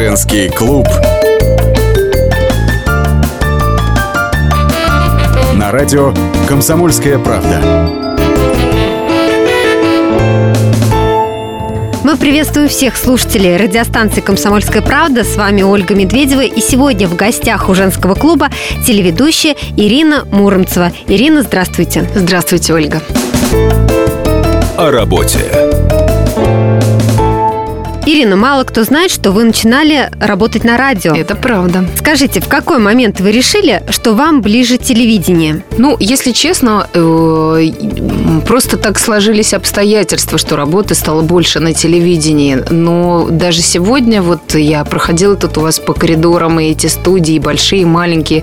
Женский клуб. На радио «Комсомольская правда». Мы приветствуем всех слушателей радиостанции «Комсомольская правда». С вами Ольга Медведева. И сегодня в гостях у женского клуба телеведущая Ирина Муромцева. Ирина, здравствуйте. Здравствуйте, Ольга. О работе. Ирина, мало кто знает, что вы начинали работать на радио. Это правда. Скажите, в какой момент вы решили, что вам ближе телевидение? Ну, если честно, э, просто так сложились обстоятельства, что работы стало больше на телевидении. Но даже сегодня вот я проходила тут у вас по коридорам, и эти студии, большие, маленькие,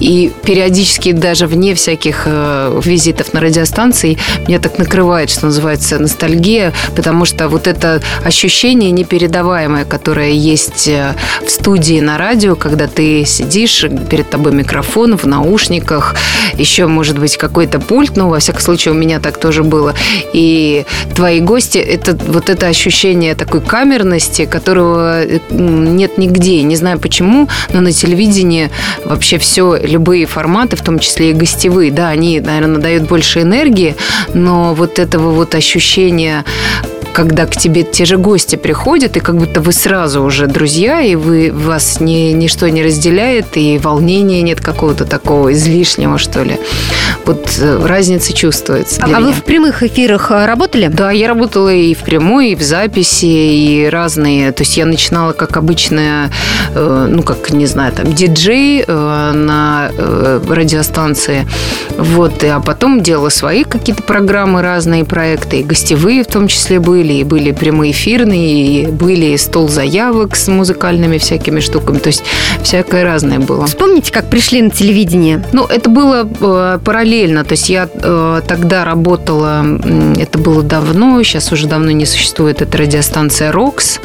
и периодически даже вне всяких э, визитов на радиостанции меня так накрывает, что называется, ностальгия, потому что вот это ощущение непередаваемое, которое есть э, в студии на радио, когда ты сидишь, перед тобой микрофон в наушниках, еще, может быть, какой-то пульт, ну, во всяком случае, у меня так тоже было. И твои гости, это вот это ощущение такой камерности, которого нет нигде. Не знаю почему, но на телевидении вообще все, любые форматы, в том числе и гостевые, да, они, наверное, дают больше энергии, но вот этого вот ощущения когда к тебе те же гости приходят, и как будто вы сразу уже друзья, и вы, вас ни, ничто не разделяет, и волнения нет какого-то такого излишнего, что ли. Вот э, разница чувствуется. А, а вы в прямых эфирах э, работали? Да, я работала и в прямой, и в записи, и разные. То есть я начинала как обычная, э, ну, как, не знаю, там, диджей на радиостанции. Вот, а потом делала свои какие-то программы, разные проекты, и гостевые в том числе были были, и были прямые эфирные, и были стол заявок с музыкальными всякими штуками. То есть всякое разное было. Вспомните, как пришли на телевидение? Ну, это было э, параллельно. То есть я э, тогда работала, это было давно, сейчас уже давно не существует, это радиостанция «Рокс».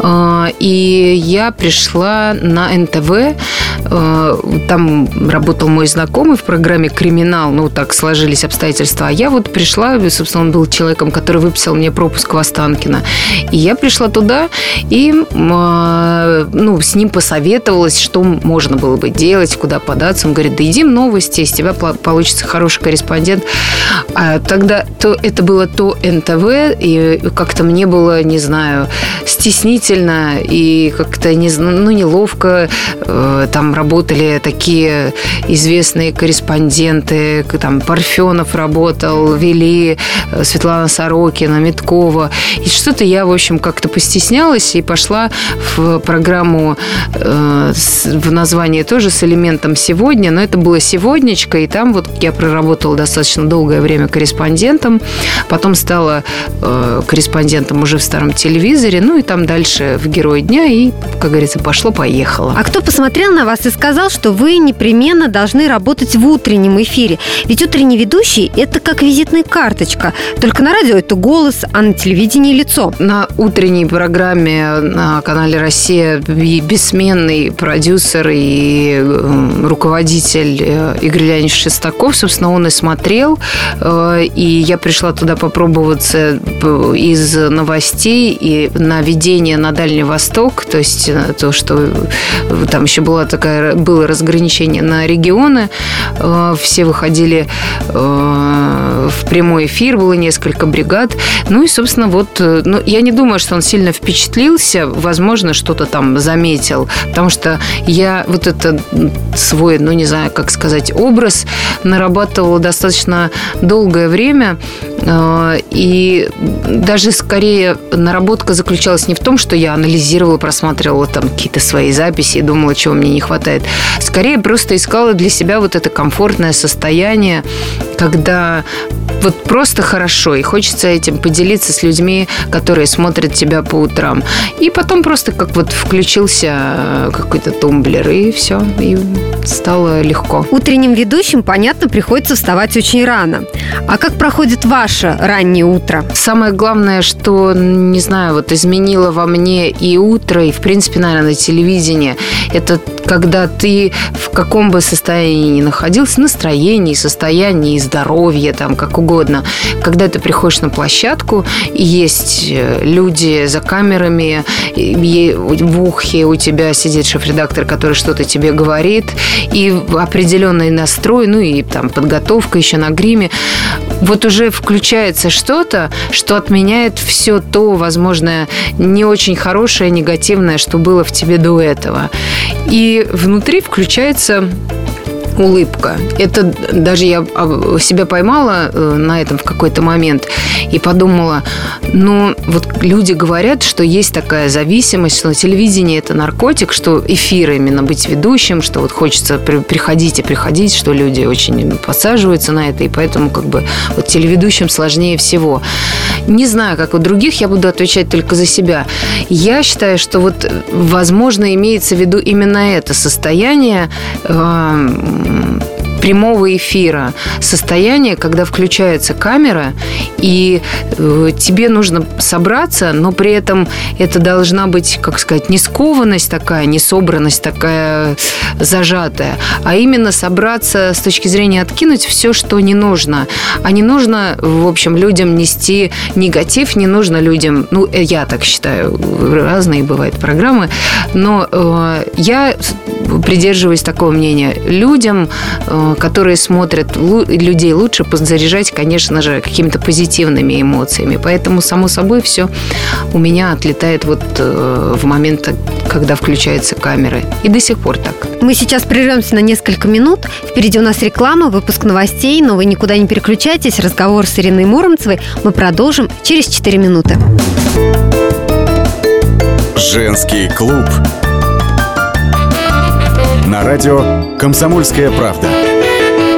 Э, и я пришла на НТВ, там работал мой знакомый в программе «Криминал», ну, так сложились обстоятельства. А я вот пришла, собственно, он был человеком, который выписал мне пропуск в Останкино. И я пришла туда и э, ну, с ним посоветовалась, что можно было бы делать, куда податься. Он говорит, да иди новости, из тебя получится хороший корреспондент. А тогда то, это было то НТВ, и как-то мне было, не знаю, стеснительно и как-то не, ну, неловко. Э, работали такие известные корреспонденты, там Парфенов работал, вели э, Светлана Сорокина, Миткова. И что-то я, в общем, как-то постеснялась и пошла в программу э, в названии тоже с элементом «Сегодня», но это было «Сегоднячка», и там вот я проработала достаточно долгое время корреспондентом, потом стала корреспондентом уже в старом телевизоре, ну и там дальше в «Герой дня», и, как говорится, пошло-поехало. А кто посмотрел на вас и сказал, что вы непременно должны работать в утреннем эфире? Ведь утренний ведущий – это как визитная карточка. Только на радио это голос, а на телевидении – лицо. На утренней программе на канале «Россия» бессменный продюсер и руководитель э, Игорь Леонидович Шестаков, собственно, он и смотрел. Э, и я пришла туда попробоваться э, из новостей и на ведение на Дальний Восток, то есть то, что там еще была такая, было разграничение на регионы, все выходили в прямой эфир, было несколько бригад. Ну и, собственно, вот, ну, я не думаю, что он сильно впечатлился, возможно, что-то там заметил, потому что я вот это свой, ну, не знаю, как сказать, образ нарабатывала достаточно долгое время, и даже скорее наработка заключалась не в том, что я анализировала, просматривала там какие-то свои записи и думала, чего мне не хватает. Скорее просто искала для себя вот это комфортное состояние, когда вот просто хорошо, и хочется этим поделиться с людьми, которые смотрят тебя по утрам. И потом просто как вот включился э, какой-то тумблер, и все, и стало легко. Утренним ведущим, понятно, приходится вставать очень рано. А как проходит ваше раннее утро? Самое главное, что, не знаю, вот изменило во мне и утро, и, в принципе, наверное, телевидение, это когда ты в каком бы состоянии ни находился, настроении, состоянии, здоровья, там, как угодно, когда ты приходишь на площадку, и есть э, люди за камерами, и в ухе у тебя сидит шеф-редактор, который что-то тебе говорит, и определенный настрой, ну и там подготовка еще на гриме, вот уже включается что-то, что отменяет все то, возможно, не очень хорошее, негативное, что было в тебе до этого. И внутри включается улыбка. Это даже я себя поймала э, на этом в какой-то момент и подумала, ну, вот люди говорят, что есть такая зависимость, что телевидение – это наркотик, что эфир именно быть ведущим, что вот хочется приходить и приходить, что люди очень подсаживаются на это, и поэтому как бы вот телеведущим сложнее всего. Не знаю, как у других, я буду отвечать только за себя. Я считаю, что вот, возможно, имеется в виду именно это состояние э, Mm. Прямого эфира, состояние, когда включается камера, и э, тебе нужно собраться, но при этом это должна быть, как сказать, не скованность такая, не собранность такая зажатая, а именно собраться с точки зрения откинуть все, что не нужно. А не нужно, в общем, людям нести негатив, не нужно людям, ну, э, я так считаю, разные бывают программы, но э, я придерживаюсь такого мнения. Людям, э, которые смотрят людей лучше, заряжать, конечно же, какими-то позитивными эмоциями. Поэтому, само собой, все у меня отлетает вот э, в момент, когда включаются камеры. И до сих пор так. Мы сейчас прервемся на несколько минут. Впереди у нас реклама, выпуск новостей, но вы никуда не переключайтесь. Разговор с Ириной Муромцевой мы продолжим через 4 минуты. Женский клуб на радио «Комсомольская правда».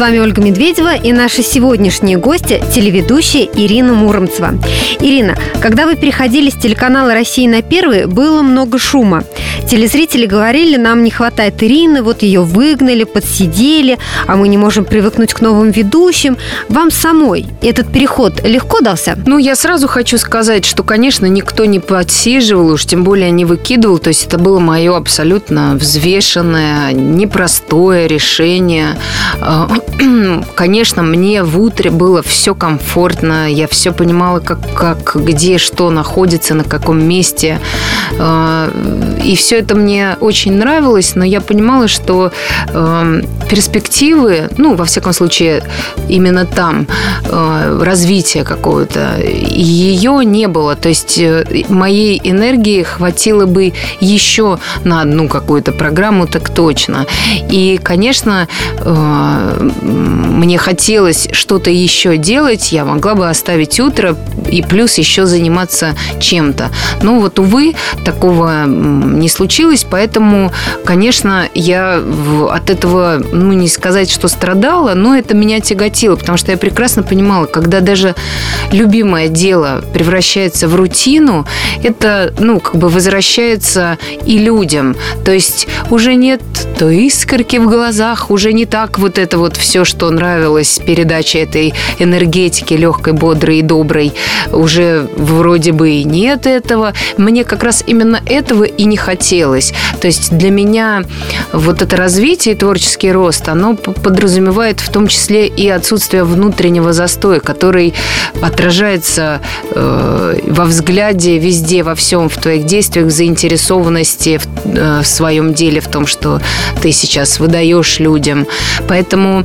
Вами Ольга Медведева и наши сегодняшние гости – телеведущая Ирина Муромцева. Ирина, когда вы переходили с телеканала «Россия» на первый, было много шума. Телезрители говорили, нам не хватает Ирины, вот ее выгнали, подсидели, а мы не можем привыкнуть к новым ведущим. Вам самой этот переход легко дался? Ну, я сразу хочу сказать, что, конечно, никто не подсиживал, уж тем более не выкидывал. То есть это было мое абсолютно взвешенное, непростое решение. Конечно, мне в утре было все комфортно, я все понимала, как, как где что находится, на каком месте. А, и все это мне очень нравилось, но я понимала, что э, перспективы, ну, во всяком случае, именно там э, развития какого-то, ее не было. То есть э, моей энергии хватило бы еще на одну какую-то программу, так точно. И, конечно, э, мне хотелось что-то еще делать, я могла бы оставить утро и плюс еще заниматься чем-то. Но вот, увы, такого не случилось, поэтому, конечно, я от этого, ну, не сказать, что страдала, но это меня тяготило, потому что я прекрасно понимала, когда даже любимое дело превращается в рутину, это, ну, как бы возвращается и людям. То есть уже нет то искорки в глазах, уже не так вот это вот все, что нравилось передаче этой энергетики легкой, бодрой и доброй, уже вроде бы и нет этого. Мне как раз именно этого и не хотелось. То есть для меня вот это развитие и творческий рост, оно подразумевает в том числе и отсутствие внутреннего застоя, который отражается э, во взгляде везде, во всем, в твоих действиях, заинтересованности в, э, в своем деле, в том, что ты сейчас выдаешь людям. Поэтому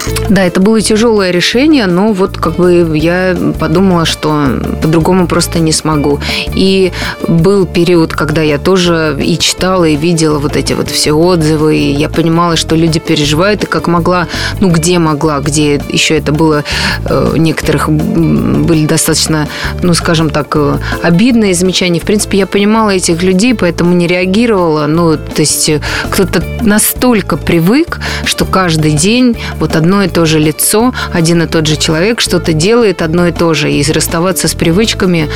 Да, это было тяжелое решение, но вот как бы я подумала, что по-другому просто не смогу. И был период, когда я тоже и читала, и видела вот эти вот все отзывы, и я понимала, что люди переживают, и как могла, ну где могла, где еще это было, э, некоторых были достаточно, ну скажем так, э, обидные замечания. В принципе, я понимала этих людей, поэтому не реагировала. Ну, то есть э, кто-то настолько привык, что каждый день вот одно и то же лицо, один и тот же человек что-то делает одно и то же. И расставаться с привычками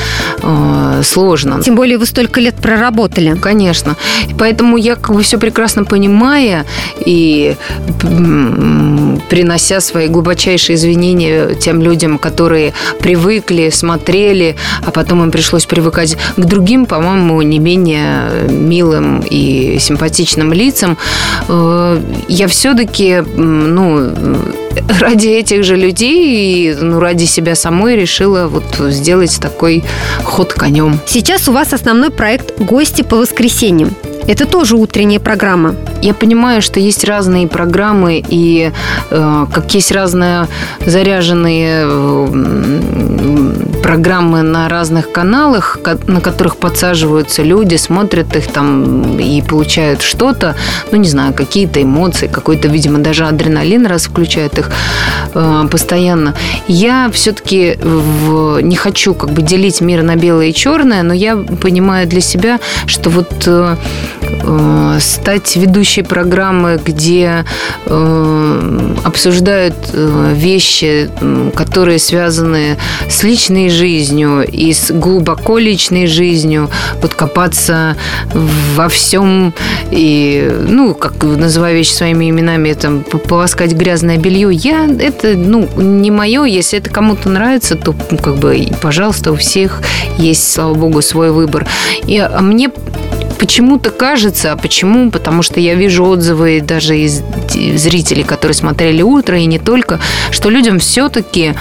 э, сложно. Тем более вы столько лет проработали. Конечно. Поэтому я как бы все прекрасно понимая и принося свои глубочайшие извинения тем людям, которые привыкли, смотрели, а потом им пришлось привыкать к другим, по-моему, не менее милым и симпатичным лицам, э, я все-таки, ну, ähm, ради этих же людей и ну, ради себя самой решила вот сделать такой ход конем. Сейчас у вас основной проект «Гости по воскресеньям». Это тоже утренняя программа. Я понимаю, что есть разные программы, и э, как есть разные заряженные э, программы на разных каналах, на которых подсаживаются люди, смотрят их там и получают что-то, ну, не знаю, какие-то эмоции, какой-то, видимо, даже адреналин раз включают их э, постоянно. Я все-таки не хочу как бы делить мир на белое и черное, но я понимаю для себя, что вот э, Э, стать ведущей программы, где обсуждают вещи, которые связаны с личной жизнью и с глубоко личной жизнью, вот копаться во всем и, ну, как называю вещи своими именами, там, полоскать грязное белье, я, это, ну, не мое, если это кому-то нравится, то, ну, как бы, пожалуйста, у всех есть, слава богу, свой выбор. И а мне почему-то кажется, а почему? Потому что я вижу отзывы даже из зрителей, которые смотрели утро, и не только, что людям все-таки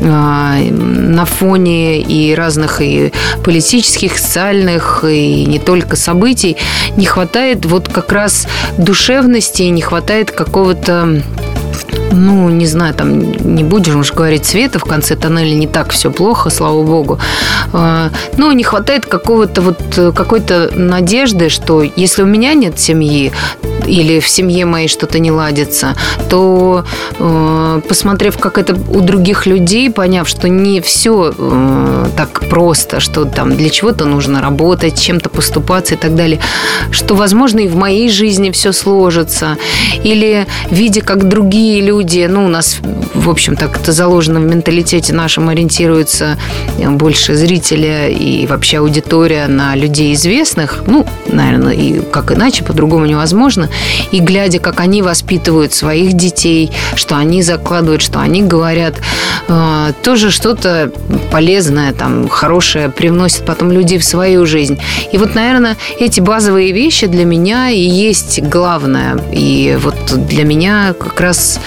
э, на фоне и разных и политических, социальных, и не только событий не хватает вот как раз душевности, не хватает какого-то ну, не знаю, там не будем уж говорить света в конце тоннеля, не так все плохо, слава богу. А, но не хватает какого-то вот какой-то надежды, что если у меня нет семьи, или в семье моей что-то не ладится, то э, посмотрев, как это у других людей, поняв, что не все э, так просто, что там для чего-то нужно работать, чем-то поступаться и так далее, что, возможно, и в моей жизни все сложится, или видя, как другие люди, ну, у нас, в общем, так это заложено в менталитете нашем, ориентируются больше зрителя и вообще аудитория на людей известных, ну, наверное, и как иначе, по-другому невозможно, и глядя, как они воспитывают своих детей, что они закладывают, что они говорят, э, тоже что-то полезное, там, хорошее привносят потом люди в свою жизнь. И вот, наверное, эти базовые вещи для меня и есть главное. И вот для меня как раз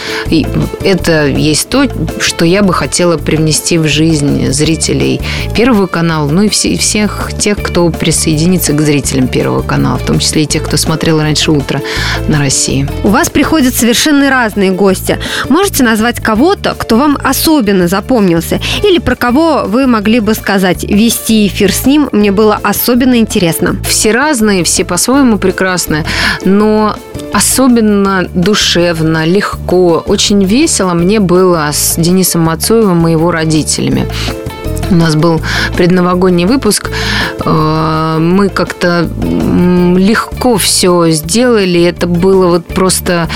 это есть то, что я бы хотела привнести в жизнь зрителей Первого канала, ну и всех тех, кто присоединится к зрителям Первого канала, в том числе и тех, кто смотрел раньше утро на России. У вас приходят совершенно разные гости. Можете назвать кого-то, кто вам особенно запомнился? Или про кого вы могли бы сказать, вести эфир с ним мне было особенно интересно? Все разные, все по-своему прекрасные, но особенно душевно, легко, очень весело мне было с Денисом Мацуевым и его родителями. У нас был предновогодний выпуск. Э, мы как-то легко все сделали. Это было вот просто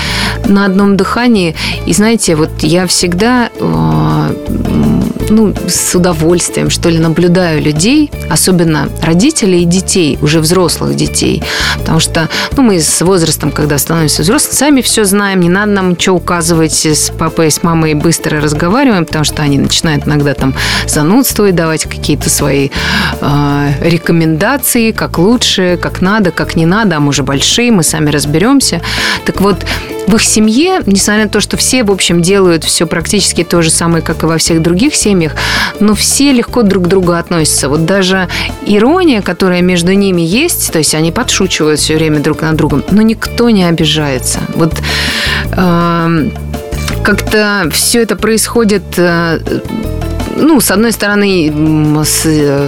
на одном дыхании. И знаете, вот я всегда э, ну, с удовольствием, что ли, наблюдаю людей, особенно родителей и детей, уже взрослых детей. Потому что ну, мы с возрастом, когда становимся взрослыми, сами все знаем, не надо нам ничего указывать с папой, с мамой, быстро разговариваем, потому что они начинают иногда там занудствовать, давать какие-то свои э, рекомендации, как лучше, как надо, как не надо, а мы уже большие, мы сами разберемся. Так вот, в их семье, несмотря на то, что все, в общем, делают все практически то же самое, как и во всех других семьях, но все легко друг к другу относятся. Вот даже ирония, которая между ними есть, то есть они подшучивают все время друг над другом, но никто не обижается. Вот э, как-то все это происходит э, ну, с одной стороны, с,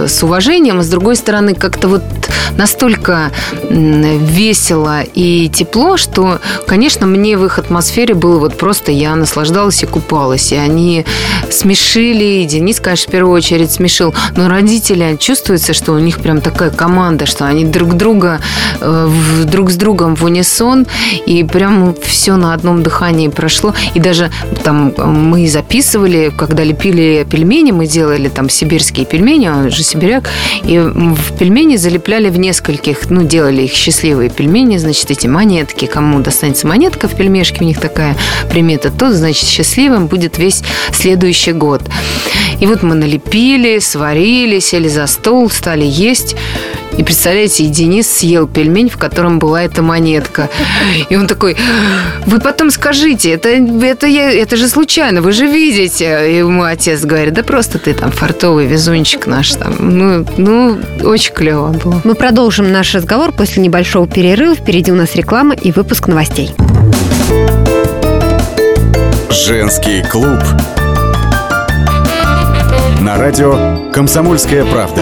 с уважением, а с другой стороны, как-то вот настолько весело и тепло, что, конечно, мне в их атмосфере было вот просто я наслаждалась и купалась. И они смешили, и Денис, конечно, в первую очередь смешил, но родители чувствуется, что у них прям такая команда, что они друг друга э, друг с другом в унисон, и прям все на одном дыхании прошло. И даже там мы записывали, когда лепили пельмени, мы делали там сибирские пельмени, он же сибиряк, и в пельмени залепляли в нескольких, ну, делали их счастливые пельмени, значит, эти монетки, кому достанется монетка в пельмешке, у них такая примета, тот, значит, счастливым будет весь следующий год. И вот мы налепили, сварили, сели за стол, стали есть. И представляете, и Денис съел пельмень, в котором была эта монетка. И он такой, вы потом скажите, это, это, я, это же случайно, вы же видите. И мой отец говорит, да просто ты там фартовый везунчик наш там. Ну, ну очень клево было. Мы продолжим наш разговор после небольшого перерыва. Впереди у нас реклама и выпуск новостей. Женский клуб. На радио «Комсомольская правда».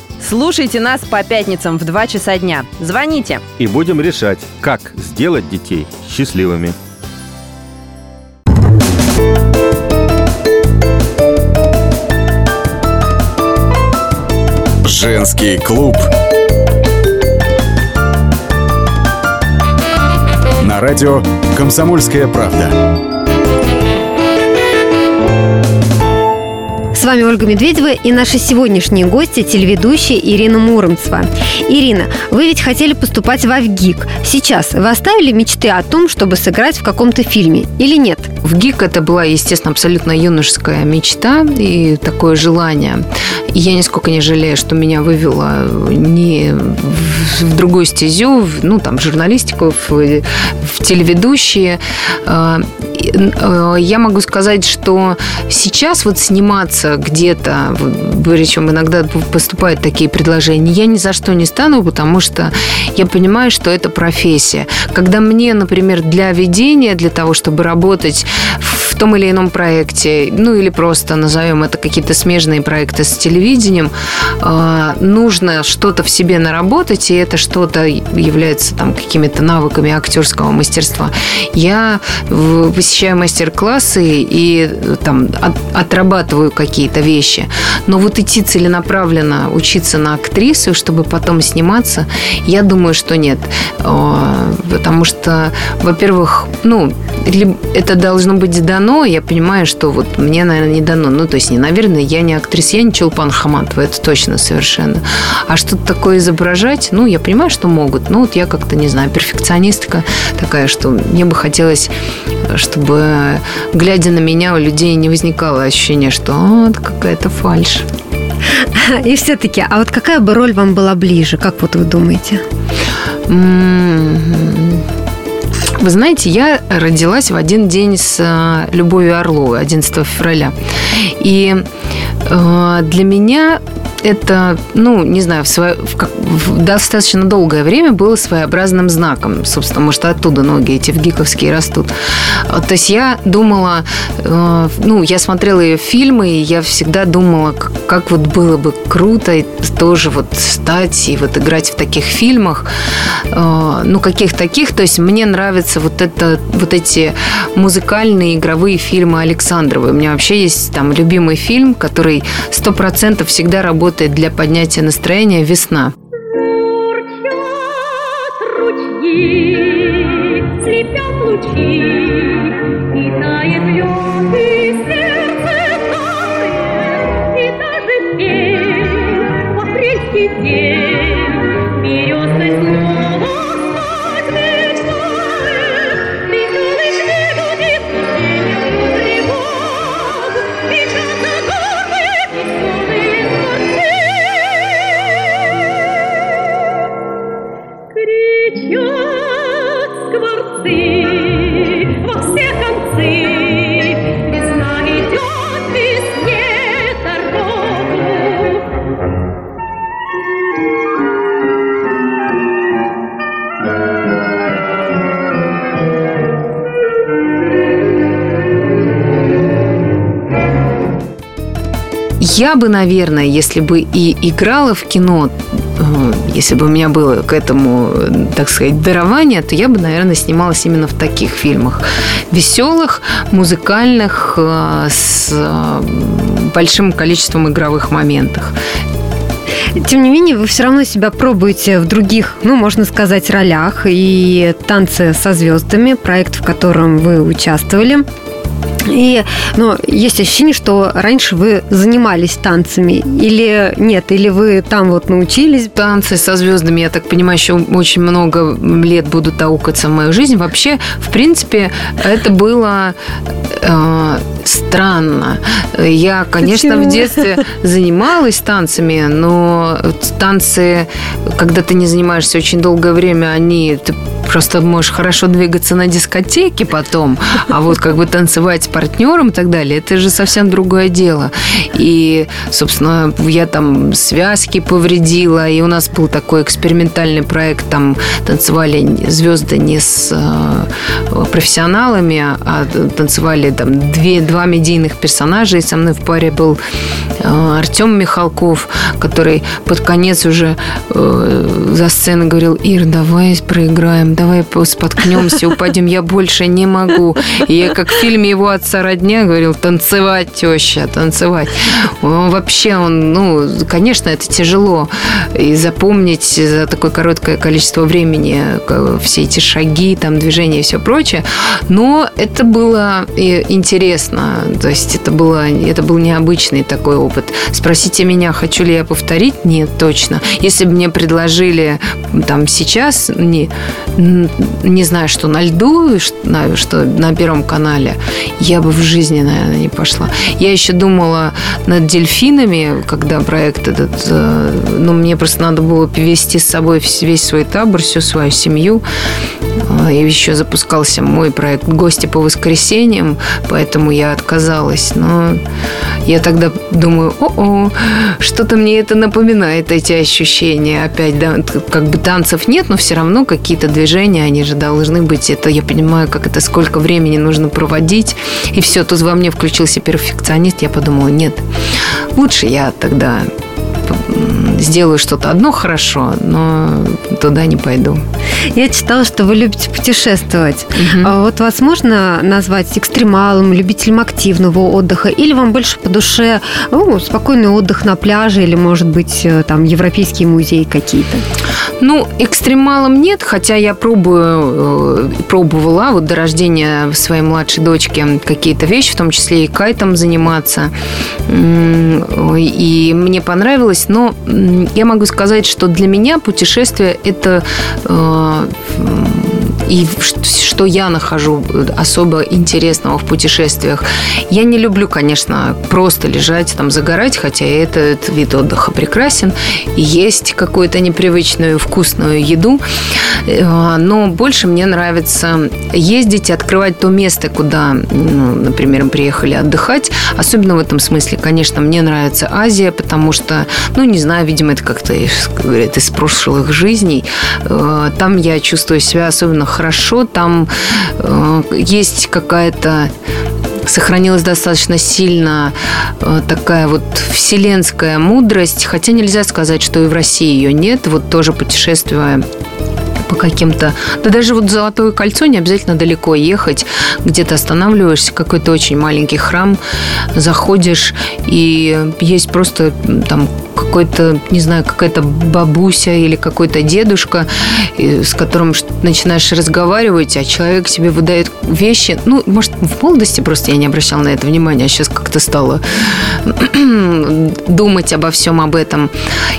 Слушайте нас по пятницам в 2 часа дня. Звоните. И будем решать, как сделать детей счастливыми. Женский клуб. На радио «Комсомольская правда». Вами Ольга Медведева и наши сегодняшние гости – телеведущая Ирина Муромцева. Ирина, вы ведь хотели поступать в АВГИК. Сейчас вы оставили мечты о том, чтобы сыграть в каком-то фильме или нет? В ГИК это была, естественно, абсолютно юношеская мечта и такое желание. И я нисколько не жалею, что меня вывело не в другую стезю, ну, там, в журналистику, в, в телеведущие. Э, я могу сказать, что сейчас вот сниматься где-то, причем иногда поступают такие предложения, я ни за что не стану, потому что я понимаю, что это профессия. Когда мне, например, для ведения, для того, чтобы работать в том или ином проекте, ну или просто назовем это какие-то смежные проекты с телевидением, а, нужно что-то в себе наработать, и это что-то является там какими-то навыками актерского мастерства. Я посещаю мастер-классы и там отрабатываю какие-то вещи. Но вот идти целенаправленно учиться на актрису, чтобы потом сниматься, я думаю, что нет. А, потому что, во-первых, ну, это должно быть дано, я понимаю, что вот мне, наверное, не дано. Ну, то есть, не, наверное, я не актриса, я не Чулпан Хаматова, это точно совершенно. А что-то такое изображать, ну, я понимаю, что могут. Ну, вот я как-то, не знаю, перфекционистка такая, что мне бы хотелось, чтобы, глядя на меня, у людей не возникало ощущения, что а, это какая-то фальшь. И все-таки, а вот какая бы роль вам была ближе, как вот вы думаете? Вы знаете, я родилась в один день с э, Любовью Орловой, 11 февраля. И э, для меня это, ну, не знаю, в, свое, в, в достаточно долгое время было своеобразным знаком. Собственно, может, оттуда ноги эти в гиковские растут. То есть я думала, э, ну, я смотрела ее фильмы, и я всегда думала, как, как вот было бы круто тоже вот стать и вот играть в таких фильмах. Э, ну, каких таких. То есть мне нравятся вот, это, вот эти музыкальные игровые фильмы Александровой. У меня вообще есть там любимый фильм, который сто процентов всегда работает работает для поднятия настроения «Весна». ручьи, лучи. Я бы, наверное, если бы и играла в кино, э, если бы у меня было к этому, э, так сказать, дарование, то я бы, наверное, снималась именно в таких фильмах. Веселых, музыкальных, э, с большим количеством игровых моментов. Тем не менее, вы все равно себя пробуете в других, ну, можно сказать, ролях. И «Танцы со звездами», проект, в котором вы участвовали. И, но есть ощущение, что раньше вы занимались танцами или нет, или вы там вот научились? Танцы со звездами, я так понимаю, еще очень много лет будут аукаться в мою жизнь. Вообще, в принципе, это было э, странно. Я, конечно, Почему? в детстве занималась танцами, но танцы, когда ты не занимаешься очень долгое время, они просто можешь хорошо двигаться на дискотеке потом, а вот как бы танцевать с партнером и так далее, это же совсем другое дело. И, собственно, я там связки повредила, и у нас был такой экспериментальный проект, там танцевали звезды не с э, профессионалами, а танцевали там две, два медийных персонажа, и со мной в паре был э, Артем Михалков, который под конец уже э, за сценой говорил, Ир, давай проиграем, давай споткнемся, упадем, я больше не могу. И я, как в фильме его отца родня, говорил, танцевать, теща, танцевать. Он вообще, он, ну, конечно, это тяжело. И запомнить за такое короткое количество времени все эти шаги, там, движения и все прочее. Но это было интересно. То есть это, было, это был необычный такой опыт. Спросите меня, хочу ли я повторить? Нет, точно. Если бы мне предложили там сейчас, не, не знаю, что на льду, что, на Первом канале, я бы в жизни, наверное, не пошла. Я еще думала над дельфинами, когда проект этот, э, ну, мне просто надо было вести с собой весь свой табор, всю свою семью. Э, и еще запускался мой проект «Гости по воскресеньям», поэтому я отказалась. Но я тогда думаю, о-о, что-то мне это напоминает, эти ощущения. Опять, да, как бы танцев нет, но все равно какие-то движения, они же должны быть. Это я понимаю, как это, сколько времени нужно проводить. И все, тут во мне включился перфекционист. Я подумала, нет, лучше я тогда сделаю что-то одно хорошо, но туда не пойду. Я читала, что вы любите путешествовать. Угу. А вот вас можно назвать экстремалом, любителем активного отдыха, или вам больше по душе ну, спокойный отдых на пляже, или, может быть, э, там европейские музеи какие-то? Ну, экстремалом нет, хотя я пробую, э, пробовала вот до рождения своей младшей дочки какие-то вещи, в том числе и кайтом заниматься. И мне понравилось, но я могу сказать, что для меня путешествие – это э, и что я нахожу особо интересного в путешествиях. Я не люблю, конечно, просто лежать, там, загорать, хотя этот вид отдыха прекрасен. Есть какую-то непривычную вкусную еду. Э, но больше мне нравится ездить и открывать то место, куда, ну, например, мы приехали отдыхать. Особенно в этом смысле, конечно, мне нравится Азия, потому что, ну, не знаю, видимо, это как-то, говорят, из прошлых жизней. Э, там я чувствую себя особенно хорошо, там э, есть какая-то сохранилась достаточно сильно э, такая вот вселенская мудрость, хотя нельзя сказать, что и в России ее нет. Вот тоже путешествуя по каким-то... Да даже вот Золотое кольцо не обязательно далеко ехать. Где-то останавливаешься, какой-то очень маленький храм, заходишь, и есть просто там какой-то, не знаю, какая-то бабуся или какой-то дедушка, с которым начинаешь разговаривать, а человек себе выдает вещи. Ну, может, в молодости просто я не обращала на это внимания, а сейчас как-то стала думать обо всем об этом.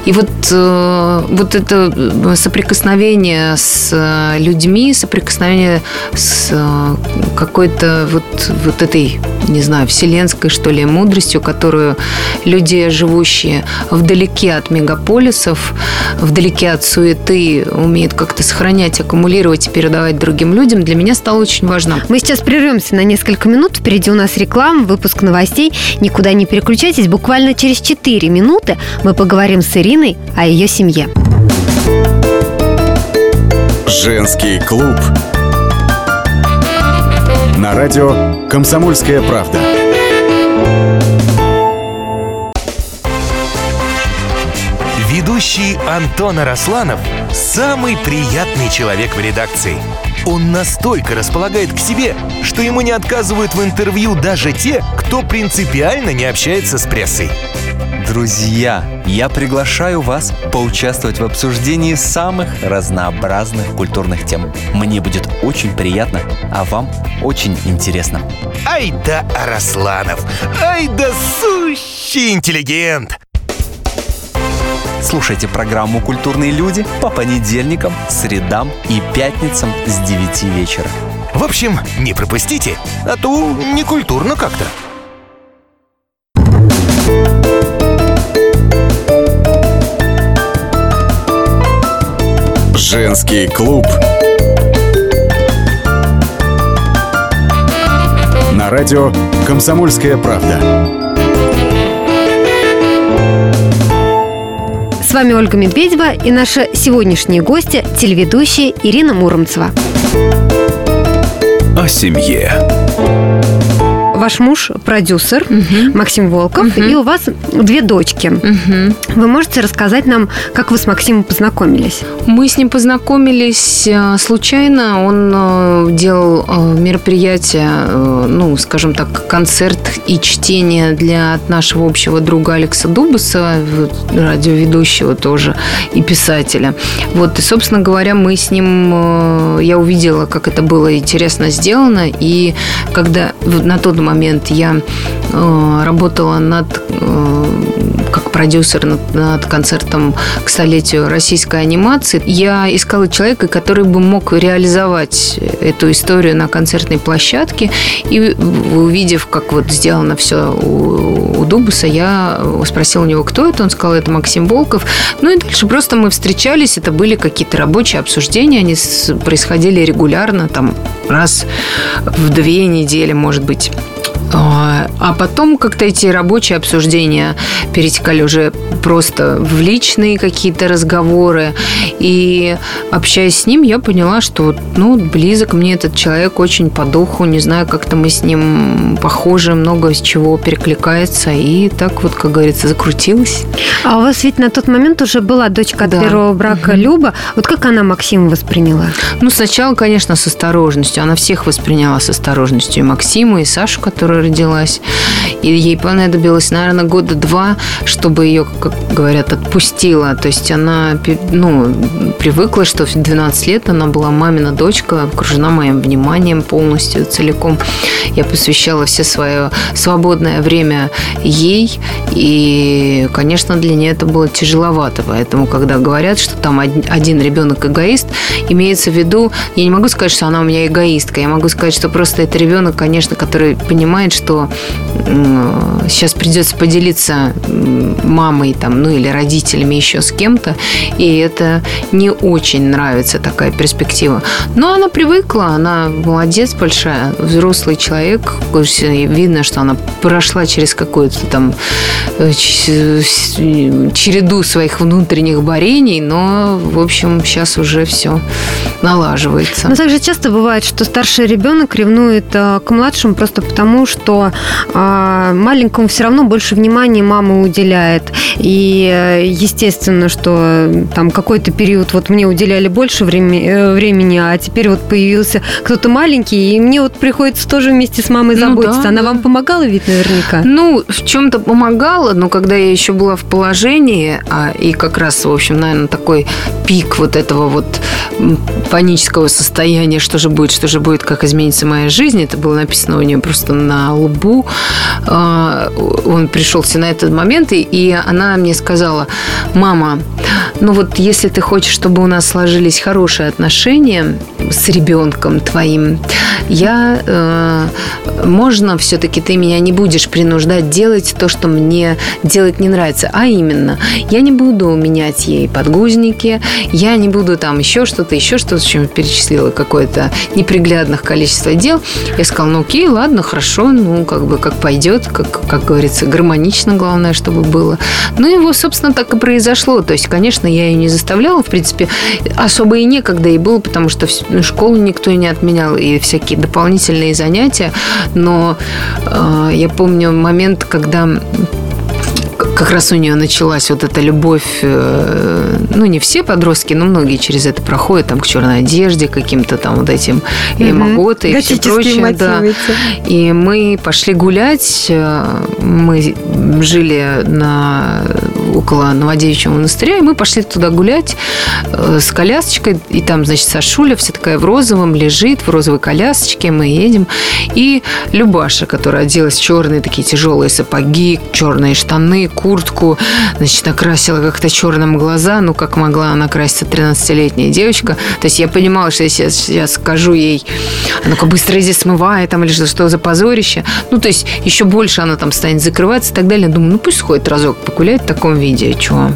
И вот, э, вот это соприкосновение с э, людьми, соприкосновение с э, какой-то вот, вот этой, не знаю, вселенской, что ли, мудростью, которую люди, живущие в вдалеке от мегаполисов, вдалеке от суеты, умеет как-то сохранять, аккумулировать и передавать другим людям, для меня стало очень важно. Мы сейчас прервемся на несколько минут. Впереди у нас реклама, выпуск новостей. Никуда не переключайтесь. Буквально через 4 минуты мы поговорим с Ириной о ее семье. Женский клуб. На радио «Комсомольская правда». Ведущий Антон Арасланов – самый приятный человек в редакции. Он настолько располагает к себе, что ему не отказывают в интервью даже те, кто принципиально не общается с прессой. Друзья, я приглашаю вас поучаствовать в обсуждении самых разнообразных культурных тем. Мне будет очень приятно, а вам очень интересно. Ай да Арасланов! Ай да сущий интеллигент! Слушайте программу «Культурные люди» по понедельникам, средам и пятницам с 9 вечера. В общем, не пропустите, а то не культурно как-то. Женский клуб. На радио «Комсомольская правда». С вами Ольга Медведева и наша сегодняшняя гостья – телеведущая Ирина Муромцева. О семье ваш муж продюсер угу. Максим Волков, угу. и у вас две дочки. Угу. Вы можете рассказать нам, как вы с Максимом познакомились? Мы с ним познакомились э, случайно. Он э, делал э, мероприятие, ну, скажем так, концерт и чтение для нашего общего друга Алекса Дубаса, радиоведущего тоже и писателя. Вот, и, собственно говоря, мы с ним, я увидела, как это было интересно сделано, и когда на тот момент момент я э, работала над э, как продюсер над, над концертом к столетию российской анимации. Я искала человека, который бы мог реализовать эту историю на концертной площадке. И увидев, как вот сделано все у, у Дубуса, я спросила у него, кто это. Он сказал, это Максим Волков. Ну и дальше просто мы встречались. Это были какие-то рабочие обсуждения. Они происходили регулярно, там раз в две недели, может быть. А, а потом как-то эти рабочие обсуждения перетекали уже просто в личные какие-то разговоры. И общаясь с ним, я поняла, что ну, близок мне этот человек очень по духу. Не знаю, как-то мы с ним похожи, много с чего перекликается. И так вот, как говорится, закрутилось. А у вас ведь на тот момент уже была дочка от да. первого брака угу. Люба. Вот как она Максима восприняла? Ну, сначала, конечно, с осторожностью. Она всех восприняла с осторожностью. И Максиму, и Сашу, которая родилась. И ей понадобилось, наверное, года два, чтобы ее, как говорят, отпустила. То есть она ну, привыкла, что в 12 лет она была мамина дочка, окружена моим вниманием полностью, целиком. Я посвящала все свое свободное время ей. И, конечно, для нее это было тяжеловато. Поэтому, когда говорят, что там один ребенок эгоист, имеется в виду, я не могу сказать, что она у меня эгоистка. Я могу сказать, что просто это ребенок, конечно, который что сейчас придется поделиться мамой там, ну или родителями еще с кем-то, и это не очень нравится такая перспектива. Но она привыкла, она молодец большая, взрослый человек, видно, что она прошла через какую-то там э, череду своих внутренних борений, но, в общем, сейчас уже все налаживается. Но также часто бывает, что старший ребенок ревнует э, к младшему просто потому, что а, маленькому все равно больше внимания мама уделяет. И э, естественно, что там какой-то период вот мне уделяли больше времени, э, времени, а теперь вот появился кто-то маленький, и мне вот приходится тоже вместе с мамой заботиться. Ну, да, Она да. вам помогала ведь наверняка? Ну, в чем-то помогала, но когда я еще была в положении, а, и как раз, в общем, наверное, такой пик вот этого вот панического состояния, что же будет, что же будет, как изменится моя жизнь, это было написано у нее просто на лбу. А, он пришелся на этот момент, и она мне сказала, мама, ну вот если ты хочешь, чтобы у нас сложились хорошие отношения с ребенком твоим, я, э, можно все-таки ты меня не будешь принуждать делать то, что мне делать не нравится, а именно, я не буду менять ей подгузники, я не буду там еще что-то, еще что-то, чем перечислила какое-то неприглядных количество дел. Я сказала, ну окей, ладно, хорошо, ну как бы как пойдет, как, как говорится, гармонично, главное, чтобы было. Ну вот, собственно, так и произошло. То есть, конечно, я ее не заставляла, в принципе, особо и некогда и было, потому что ну, школу никто не отменял, и всякие дополнительные занятия. Но э, я помню момент, когда как раз у нее началась вот эта любовь, э, ну, не все подростки, но многие через это проходят, там, к черной одежде, каким-то там вот этим эмаготы и все прочее. Да. И мы пошли гулять, э, мы жили на около Новодевичьего монастыря, и мы пошли туда гулять э, с колясочкой, и там, значит, Сашуля вся такая в розовом лежит, в розовой колясочке, мы едем, и Любаша, которая оделась в черные такие тяжелые сапоги, черные штаны, куртку, значит, накрасила как-то черным глаза, ну, как могла она краситься 13-летняя девочка. То есть я понимала, что если я сейчас скажу ей, ну-ка быстро иди смывай, там, или что, что за позорище. Ну, то есть еще больше она там станет закрываться и так далее. Думаю, ну, пусть сходит разок погуляет в таком виде, что.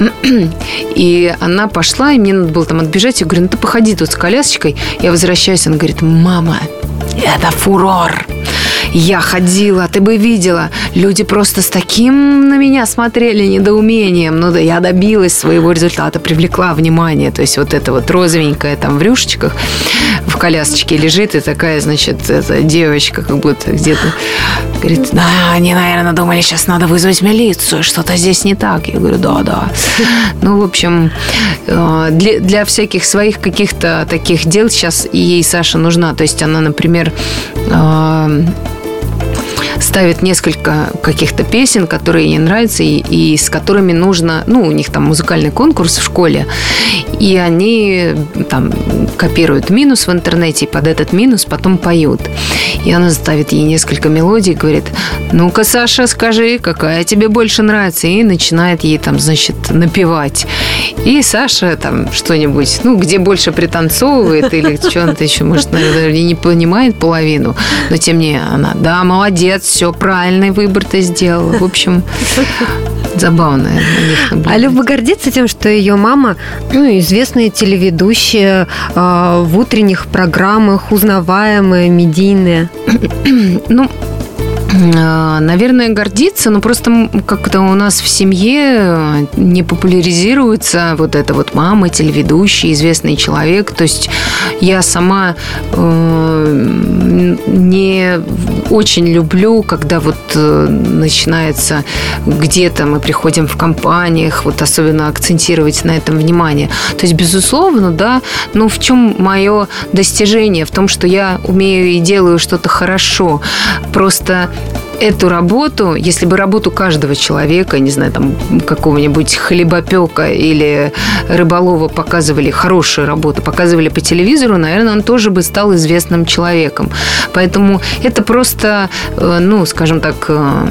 И она пошла, и мне надо было там отбежать. Я говорю, ну, ты походи тут с колясочкой. Я возвращаюсь, она говорит, мама, это фурор. Я ходила, ты бы видела. Люди просто с таким на меня смотрели недоумением. Ну да, я добилась своего результата, привлекла внимание. То есть вот это вот розовенькая там в рюшечках в колясочке лежит и такая, значит, эта девочка как будто где-то говорит, да, они, наверное, думали, сейчас надо вызвать милицию, что-то здесь не так. Я говорю, да, да. Ну, в общем, э, для, для всяких своих каких-то таких дел сейчас ей Саша нужна. То есть она, например, ставит несколько каких-то песен, которые ей нравятся и, и с которыми нужно, ну, у них там музыкальный конкурс в школе, и они там копируют минус в интернете, и под этот минус потом поют. И она ставит ей несколько мелодий, говорит, ну-ка, Саша, скажи, какая тебе больше нравится, и начинает ей там, значит, напевать. И Саша там что-нибудь, ну, где больше пританцовывает или что-то еще, может, наверное, не понимает половину, но тем не менее она, да, молодец, все правильный выбор ты сделала. В общем, забавно А Люба гордится тем, что ее мама, ну, известная телеведущая э, в утренних программах, узнаваемая, медийная. ну, наверное, гордиться, но просто как-то у нас в семье не популяризируется вот это вот мама, телеведущий, известный человек. То есть я сама э, не очень люблю, когда вот э, начинается где-то мы приходим в компаниях, вот особенно акцентировать на этом внимание. То есть, безусловно, да, но в чем мое достижение? В том, что я умею и делаю что-то хорошо. Просто эту работу, если бы работу каждого человека, не знаю, там какого-нибудь хлебопека или рыболова показывали хорошую работу, показывали по телевизору, наверное, он тоже бы стал известным человеком. Поэтому это просто, э, ну, скажем так, э,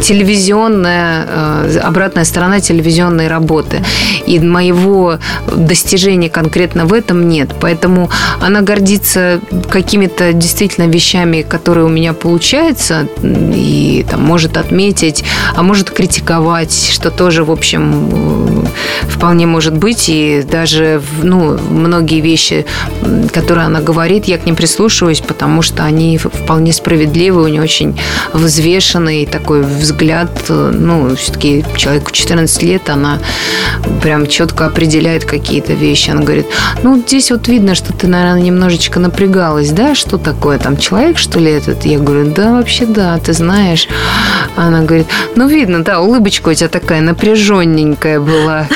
телевизионная, э, обратная сторона телевизионной работы. И моего достижения конкретно в этом нет. Поэтому она гордится какими-то действительно вещами, которые у меня получаются, и там, может отметить, а может критиковать, что тоже, в общем, вполне может быть. И даже ну, многие вещи, которые она говорит, я к ним прислушиваюсь, потому что они вполне справедливы, у нее очень взвешенный такой взгляд. Ну, все-таки человеку 14 лет, она прям четко определяет какие-то вещи. Она говорит, ну, здесь вот видно, что ты, наверное, немножечко напрягалась, да, что такое там человек, что ли, этот? Я говорю, да, вообще да, ты знаешь, знаешь. Она говорит, ну, видно, да, улыбочка у тебя такая напряженненькая была.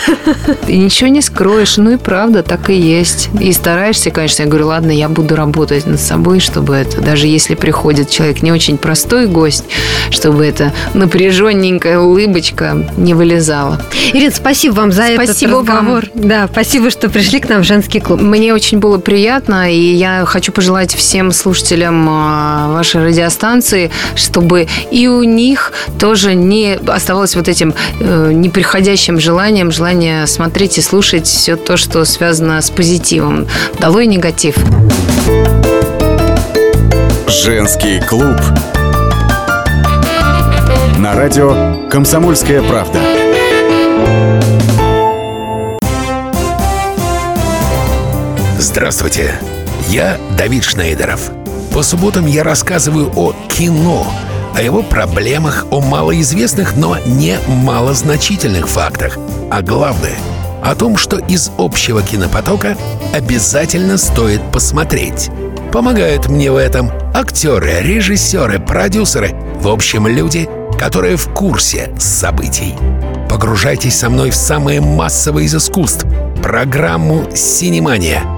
И ничего не скроешь. Ну и правда, так и есть. И стараешься, конечно. Я говорю, ладно, я буду работать над собой, чтобы это, даже если приходит человек не очень простой гость, чтобы это напряженненькая улыбочка не вылезала. Ирина, спасибо вам за спасибо этот разговор. Вам. Да, спасибо, что пришли к нам в женский клуб. Мне очень было приятно, и я хочу пожелать всем слушателям а, вашей радиостанции, чтобы и у них тоже не оставалось вот этим э, неприходящим желанием, желание смотреть и слушать все то, что связано с позитивом. Долой негатив. Женский клуб. На радио «Комсомольская правда». Здравствуйте, я Давид Шнейдеров. По субботам я рассказываю о кино – о его проблемах, о малоизвестных, но не малозначительных фактах, а главное — о том, что из общего кинопотока обязательно стоит посмотреть. Помогают мне в этом актеры, режиссеры, продюсеры, в общем, люди, которая в курсе событий. Погружайтесь со мной в самое массовое из искусств – программу «Синемания».